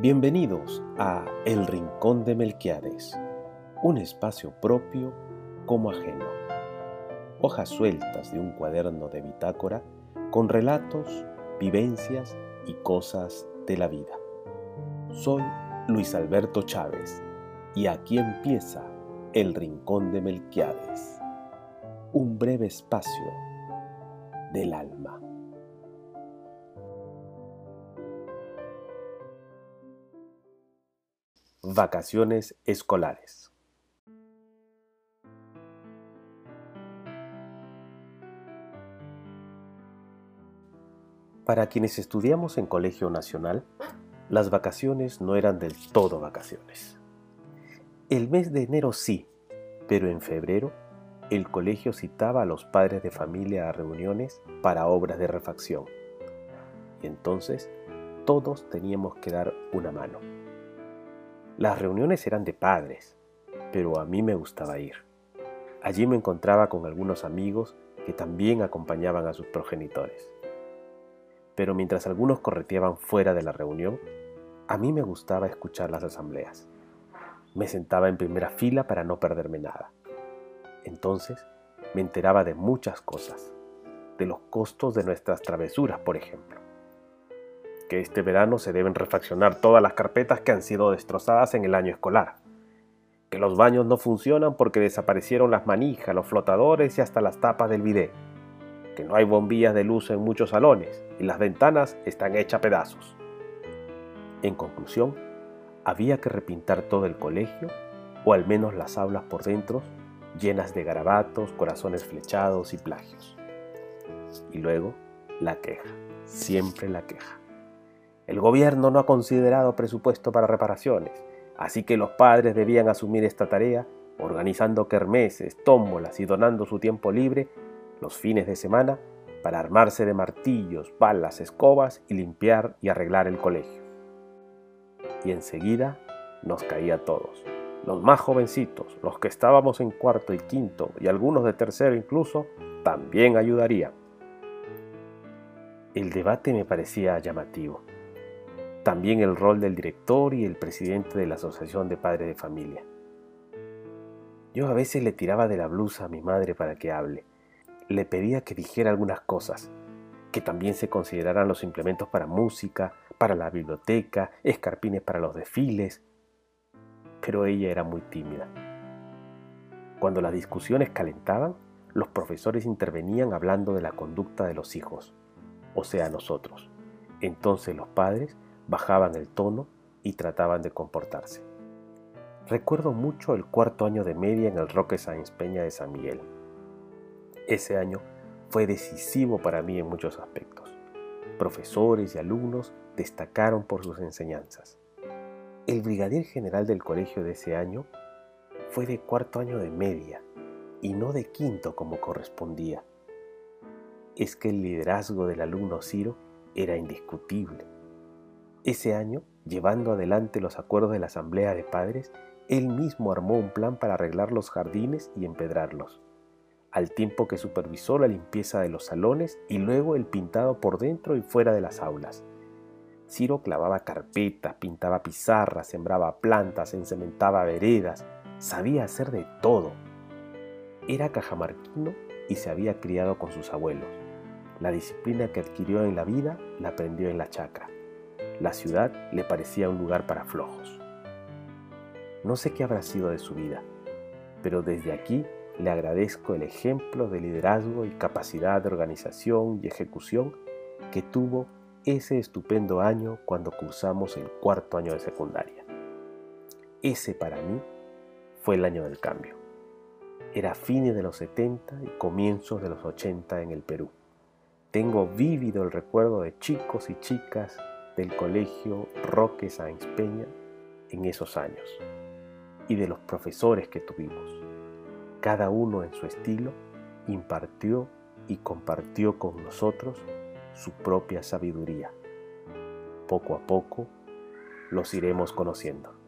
Bienvenidos a El Rincón de Melquiades, un espacio propio como ajeno. Hojas sueltas de un cuaderno de bitácora con relatos, vivencias y cosas de la vida. Soy Luis Alberto Chávez y aquí empieza El Rincón de Melquiades, un breve espacio del alma. Vacaciones escolares. Para quienes estudiamos en Colegio Nacional, las vacaciones no eran del todo vacaciones. El mes de enero sí, pero en febrero el colegio citaba a los padres de familia a reuniones para obras de refacción. Y entonces todos teníamos que dar una mano. Las reuniones eran de padres, pero a mí me gustaba ir. Allí me encontraba con algunos amigos que también acompañaban a sus progenitores. Pero mientras algunos correteaban fuera de la reunión, a mí me gustaba escuchar las asambleas. Me sentaba en primera fila para no perderme nada. Entonces me enteraba de muchas cosas, de los costos de nuestras travesuras, por ejemplo que este verano se deben refaccionar todas las carpetas que han sido destrozadas en el año escolar, que los baños no funcionan porque desaparecieron las manijas, los flotadores y hasta las tapas del bidet, que no hay bombillas de luz en muchos salones y las ventanas están hechas pedazos. En conclusión, había que repintar todo el colegio, o al menos las aulas por dentro, llenas de garabatos, corazones flechados y plagios. Y luego, la queja, siempre la queja. El gobierno no ha considerado presupuesto para reparaciones, así que los padres debían asumir esta tarea, organizando kermeses, tómbolas y donando su tiempo libre los fines de semana para armarse de martillos, balas, escobas y limpiar y arreglar el colegio. Y enseguida nos caía a todos, los más jovencitos, los que estábamos en cuarto y quinto y algunos de tercero incluso, también ayudarían. El debate me parecía llamativo también el rol del director y el presidente de la Asociación de Padres de Familia. Yo a veces le tiraba de la blusa a mi madre para que hable. Le pedía que dijera algunas cosas, que también se consideraran los implementos para música, para la biblioteca, escarpines para los desfiles. Pero ella era muy tímida. Cuando las discusiones calentaban, los profesores intervenían hablando de la conducta de los hijos, o sea, nosotros. Entonces los padres bajaban el tono y trataban de comportarse. Recuerdo mucho el cuarto año de media en el Roque Sáenz Peña de San Miguel. Ese año fue decisivo para mí en muchos aspectos. Profesores y alumnos destacaron por sus enseñanzas. El brigadier general del colegio de ese año fue de cuarto año de media y no de quinto como correspondía. Es que el liderazgo del alumno Ciro era indiscutible. Ese año, llevando adelante los acuerdos de la Asamblea de Padres, él mismo armó un plan para arreglar los jardines y empedrarlos, al tiempo que supervisó la limpieza de los salones y luego el pintado por dentro y fuera de las aulas. Ciro clavaba carpetas, pintaba pizarras, sembraba plantas, encementaba veredas, sabía hacer de todo. Era cajamarquino y se había criado con sus abuelos. La disciplina que adquirió en la vida la aprendió en la chacra. La ciudad le parecía un lugar para flojos. No sé qué habrá sido de su vida, pero desde aquí le agradezco el ejemplo de liderazgo y capacidad de organización y ejecución que tuvo ese estupendo año cuando cursamos el cuarto año de secundaria. Ese para mí fue el año del cambio. Era fines de los 70 y comienzos de los 80 en el Perú. Tengo vívido el recuerdo de chicos y chicas del colegio Roque Sáenz Peña en esos años y de los profesores que tuvimos. Cada uno en su estilo impartió y compartió con nosotros su propia sabiduría. Poco a poco los iremos conociendo.